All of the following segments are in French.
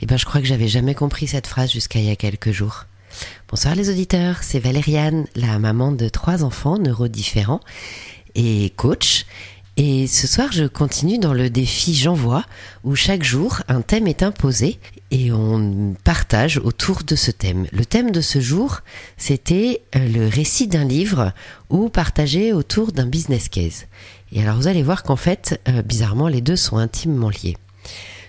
Eh ben, je crois que j'avais jamais compris cette phrase jusqu'à il y a quelques jours. Bonsoir les auditeurs, c'est Valériane, la maman de trois enfants neurodifférents et coach. Et ce soir, je continue dans le défi J'envoie, où chaque jour, un thème est imposé et on partage autour de ce thème. Le thème de ce jour, c'était euh, le récit d'un livre ou partagé autour d'un business case. Et alors, vous allez voir qu'en fait, euh, bizarrement, les deux sont intimement liés.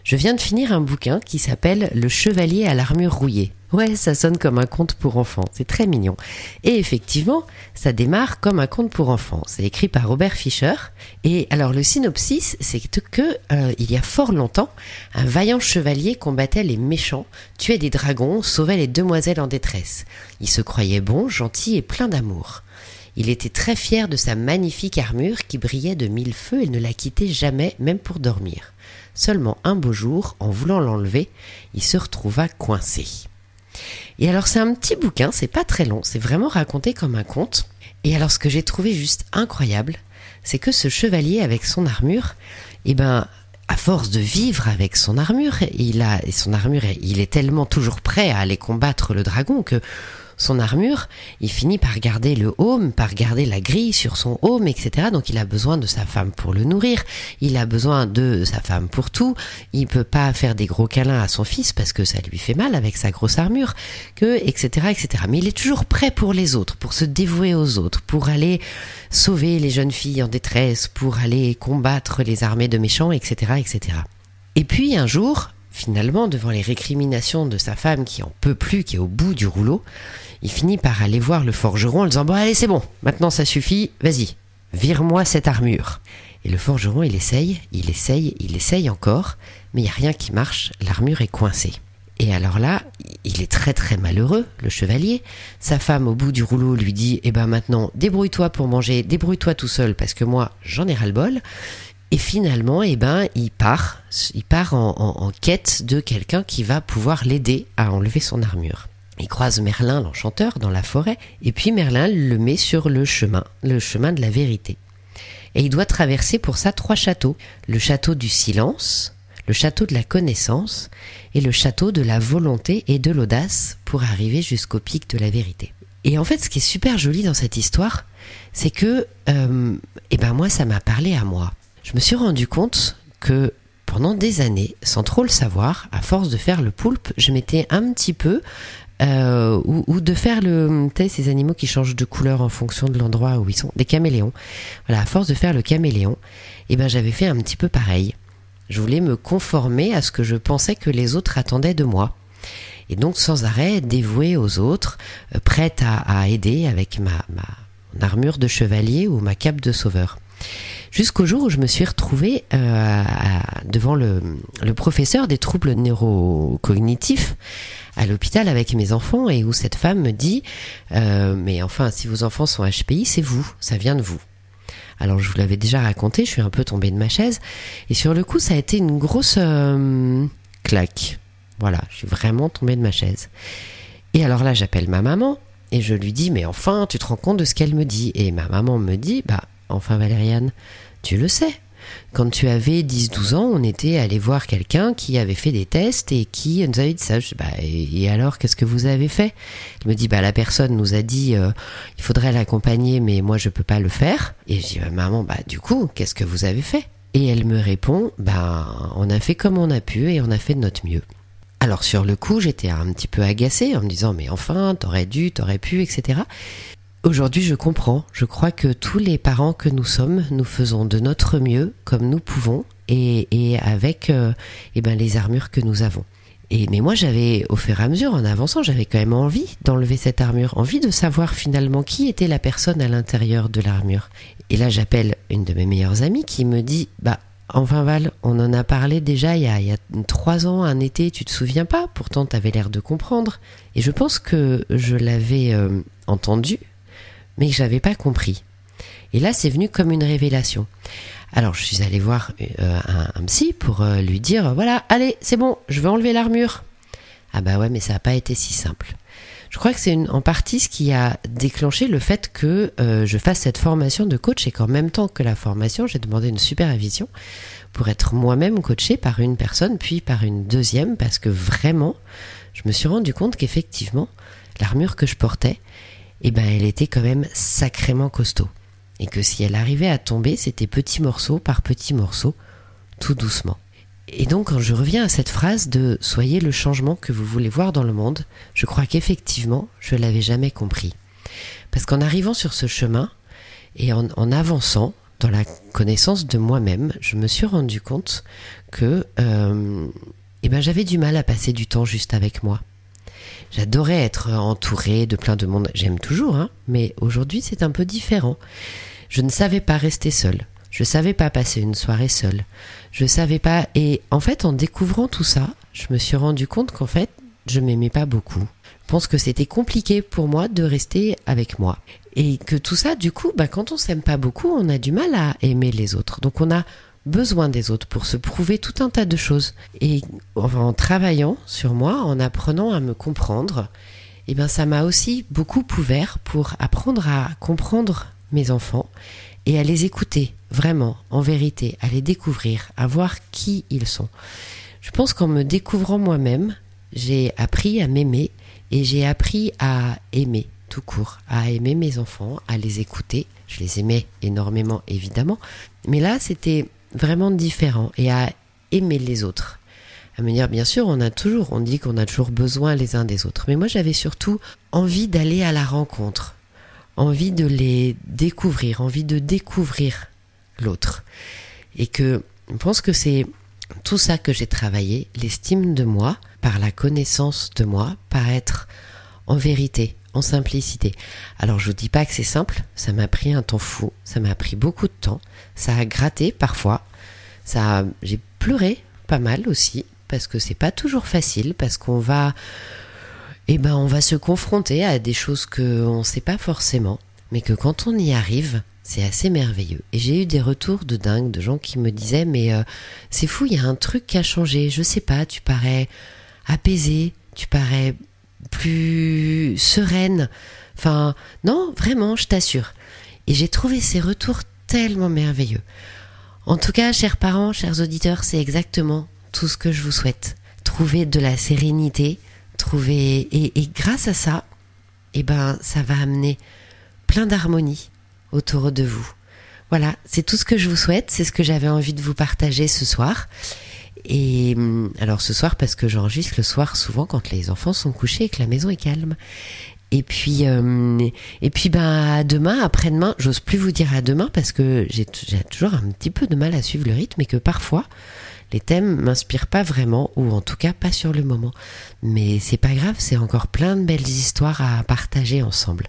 Je viens de finir un bouquin qui s'appelle Le chevalier à l'armure rouillée. Ouais, ça sonne comme un conte pour enfants, c'est très mignon. Et effectivement, ça démarre comme un conte pour enfants. C'est écrit par Robert Fischer. Et alors le synopsis, c'est que euh, il y a fort longtemps, un vaillant chevalier combattait les méchants, tuait des dragons, sauvait les demoiselles en détresse. Il se croyait bon, gentil et plein d'amour. Il était très fier de sa magnifique armure qui brillait de mille feux et ne la quittait jamais, même pour dormir. Seulement un beau jour, en voulant l'enlever, il se retrouva coincé. Et alors c'est un petit bouquin, c'est pas très long, c'est vraiment raconté comme un conte. Et alors ce que j'ai trouvé juste incroyable, c'est que ce chevalier avec son armure, eh ben à force de vivre avec son armure, il a et son armure, il est tellement toujours prêt à aller combattre le dragon que son armure, il finit par garder le home, par garder la grille sur son home, etc. Donc il a besoin de sa femme pour le nourrir, il a besoin de sa femme pour tout, il peut pas faire des gros câlins à son fils parce que ça lui fait mal avec sa grosse armure, que, etc., etc. Mais il est toujours prêt pour les autres, pour se dévouer aux autres, pour aller sauver les jeunes filles en détresse, pour aller combattre les armées de méchants, etc., etc. Et puis un jour, finalement, devant les récriminations de sa femme qui en peut plus, qui est au bout du rouleau, il finit par aller voir le forgeron en disant Bon, allez, c'est bon, maintenant ça suffit, vas-y, vire-moi cette armure. Et le forgeron, il essaye, il essaye, il essaye encore, mais il n'y a rien qui marche, l'armure est coincée. Et alors là, il est très très malheureux, le chevalier. Sa femme au bout du rouleau lui dit Eh ben maintenant, débrouille-toi pour manger, débrouille-toi tout seul parce que moi, j'en ai ras-le-bol. Et finalement, eh ben, il part, il part en, quête de quelqu'un qui va pouvoir l'aider à enlever son armure. Il croise Merlin, l'enchanteur, dans la forêt, et puis Merlin le met sur le chemin, le chemin de la vérité. Et il doit traverser pour ça trois châteaux. Le château du silence, le château de la connaissance et le château de la volonté et de l'audace pour arriver jusqu'au pic de la vérité. Et en fait, ce qui est super joli dans cette histoire, c'est que, euh, eh ben moi, ça m'a parlé à moi. Je me suis rendu compte que pendant des années, sans trop le savoir, à force de faire le poulpe, je m'étais un petit peu euh, ou, de faire le ces animaux qui changent de couleur en fonction de l'endroit où ils sont, des caméléons. Voilà, à force de faire le caméléon, eh ben j'avais fait un petit peu pareil. Je voulais me conformer à ce que je pensais que les autres attendaient de moi. Et donc sans arrêt dévouée aux autres, euh, prête à, aider avec ma, armure de chevalier ou ma cape de sauveur. Jusqu'au jour où je me suis retrouvée euh, devant le, le professeur des troubles neurocognitifs à l'hôpital avec mes enfants et où cette femme me dit euh, mais enfin si vos enfants sont HPI c'est vous ça vient de vous. Alors je vous l'avais déjà raconté je suis un peu tombée de ma chaise. Et sur le coup ça a été une grosse euh, claque. Voilà je suis vraiment tombée de ma chaise. Et alors là j'appelle ma maman et je lui dis mais enfin tu te rends compte de ce qu'elle me dit? Et ma maman me dit bah enfin Valériane tu le sais quand tu avais 10-12 ans, on était allé voir quelqu'un qui avait fait des tests et qui nous avait dit ça. Et alors, qu'est-ce que vous avez fait? Il me dit, bah, la personne nous a dit, euh, il faudrait l'accompagner, mais moi, je peux pas le faire. Et je dis, bah, maman, bah, du coup, qu'est-ce que vous avez fait? Et elle me répond, bah, on a fait comme on a pu et on a fait de notre mieux. Alors sur le coup, j'étais un petit peu agacée en me disant mais enfin, t'aurais dû, t'aurais pu, etc. Aujourd'hui, je comprends. Je crois que tous les parents que nous sommes, nous faisons de notre mieux comme nous pouvons et, avec euh, eh ben, les armures que nous avons. Mais moi, j'avais, au fur et à mesure, en avançant, j'avais quand même envie d'enlever cette armure, envie de savoir finalement qui était la personne à l'intérieur de l'armure. Et là, j'appelle une de mes meilleures amies qui me dit, bah, Enfin Val, on en a parlé déjà il y a, il y a trois ans, un été, tu te souviens pas? Pourtant, t'avais l'air de comprendre. Et je pense que je l'avais euh, entendu, mais que j'avais pas compris. Et là, c'est venu comme une révélation. Alors, je suis allée voir euh, un, psy pour euh, lui dire, voilà, allez, c'est bon, je vais enlever l'armure. Ah bah ouais, mais ça n'a pas été si simple. Je crois que c'est en partie ce qui a déclenché le fait que euh, je fasse cette formation de coach et qu'en même temps que la formation, j'ai demandé une supervision pour être moi-même coachée par une personne, puis par une deuxième, parce que vraiment, je me suis rendu compte qu'effectivement, l'armure que je portais, eh ben, elle était quand même sacrément costaud. Et que si elle arrivait à tomber, c'était petit morceau par petit morceau, tout doucement. Et donc, quand je reviens à cette phrase de soyez le changement que vous voulez voir dans le monde, je crois qu'effectivement, je l'avais jamais compris. Parce qu'en arrivant sur ce chemin et en, avançant dans la connaissance de moi-même, je me suis rendu compte que euh, eh ben, j'avais du mal à passer du temps juste avec moi. J'adorais être entourée de plein de monde. J'aime toujours, hein, mais aujourd'hui c'est un peu différent. Je ne savais pas rester seule. Je savais pas passer une soirée seule. Je savais pas. Et en fait, en découvrant tout ça, je me suis rendu compte qu'en fait, je m'aimais pas beaucoup. Je pense que c'était compliqué pour moi de rester avec moi. Et que tout ça, du coup, bah, quand on s'aime pas beaucoup, on a du mal à aimer les autres. Donc on a besoin des autres pour se prouver tout un tas de choses. Et en travaillant sur moi, en apprenant à me comprendre, eh ben, ça m'a aussi beaucoup ouvert pour apprendre à comprendre mes enfants et à les écouter vraiment, en vérité, à les découvrir, à voir qui ils sont. Je pense qu'en me découvrant moi-même, j'ai appris à m'aimer et j'ai appris à aimer tout court, à aimer mes enfants, à les écouter. Je les aimais énormément, évidemment, mais là, c'était vraiment différent et à aimer les autres. À me dire, bien sûr, on a toujours, on dit qu'on a toujours besoin les uns des autres, mais moi, j'avais surtout envie d'aller à la rencontre, envie de les découvrir, envie de découvrir l'autre. Et que je pense que c'est tout ça que j'ai travaillé, l'estime de moi, par la connaissance de moi, par être en vérité, en simplicité. Alors je vous dis pas que c'est simple, ça m'a pris un temps fou, ça m'a pris beaucoup de temps, ça a gratté parfois, ça j'ai pleuré pas mal aussi parce que c'est pas toujours facile parce qu'on va eh ben on va se confronter à des choses que on sait pas forcément, mais que quand on y arrive, c'est assez merveilleux. Et j'ai eu des retours de dingue de gens qui me disaient mais euh, c'est fou, il y a un truc qui a changé, je sais pas, tu parais apaisé, tu parais plus sereine. Enfin, non, vraiment, je t'assure. Et j'ai trouvé ces retours tellement merveilleux. En tout cas, chers parents, chers auditeurs, c'est exactement tout ce que je vous souhaite. Trouver de la sérénité, trouver et, et grâce à ça, eh ben, ça va amener plein d'harmonie autour de vous. Voilà, c'est tout ce que je vous souhaite, c'est ce que j'avais envie de vous partager ce soir. Et hum, alors ce soir parce que j'enregistre le soir souvent quand les enfants sont couchés et que la maison est calme. Et puis euh, et puis à demain, après-demain, j'ose plus vous dire à demain parce que j'ai toujours un petit peu de mal à suivre le rythme et que parfois les thèmes m'inspirent pas vraiment ou en tout cas pas sur le moment. Mais c'est pas grave, c'est encore plein de belles histoires à partager ensemble.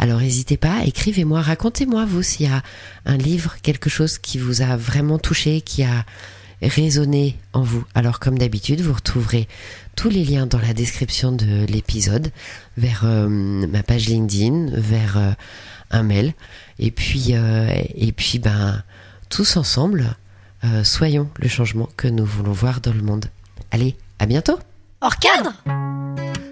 Alors n'hésitez pas, écrivez-moi, racontez-moi vous s'il y a un livre, quelque chose qui vous a vraiment touché, qui a résonné en vous. Alors comme d'habitude, vous retrouverez tous les liens dans la description de l'épisode, vers euh, ma page LinkedIn, vers euh, un mail, et puis euh, et puis ben tous ensemble, soyons le changement que nous voulons voir dans le monde. Allez, à bientôt. Hors cadre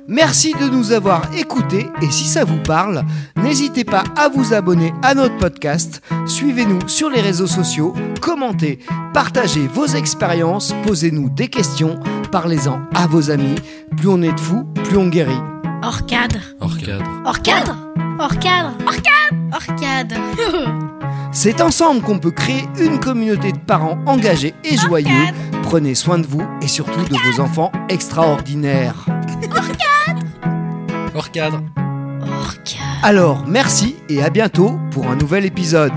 Merci de nous avoir écoutés et si ça vous parle, n'hésitez pas à vous abonner à notre podcast, suivez-nous sur les réseaux sociaux, commentez, partagez vos expériences, posez-nous des questions, parlez-en à vos amis. Plus on est de fous, plus on guérit. Hors cadre Hors cadre. Hors cadre Hors cadre Hors cadre Hors cadre C'est ensemble qu'on peut créer une communauté de parents engagés et joyeux. Prenez soin de vous et surtout de vos enfants extraordinaires. Alors, merci et à bientôt pour un nouvel épisode.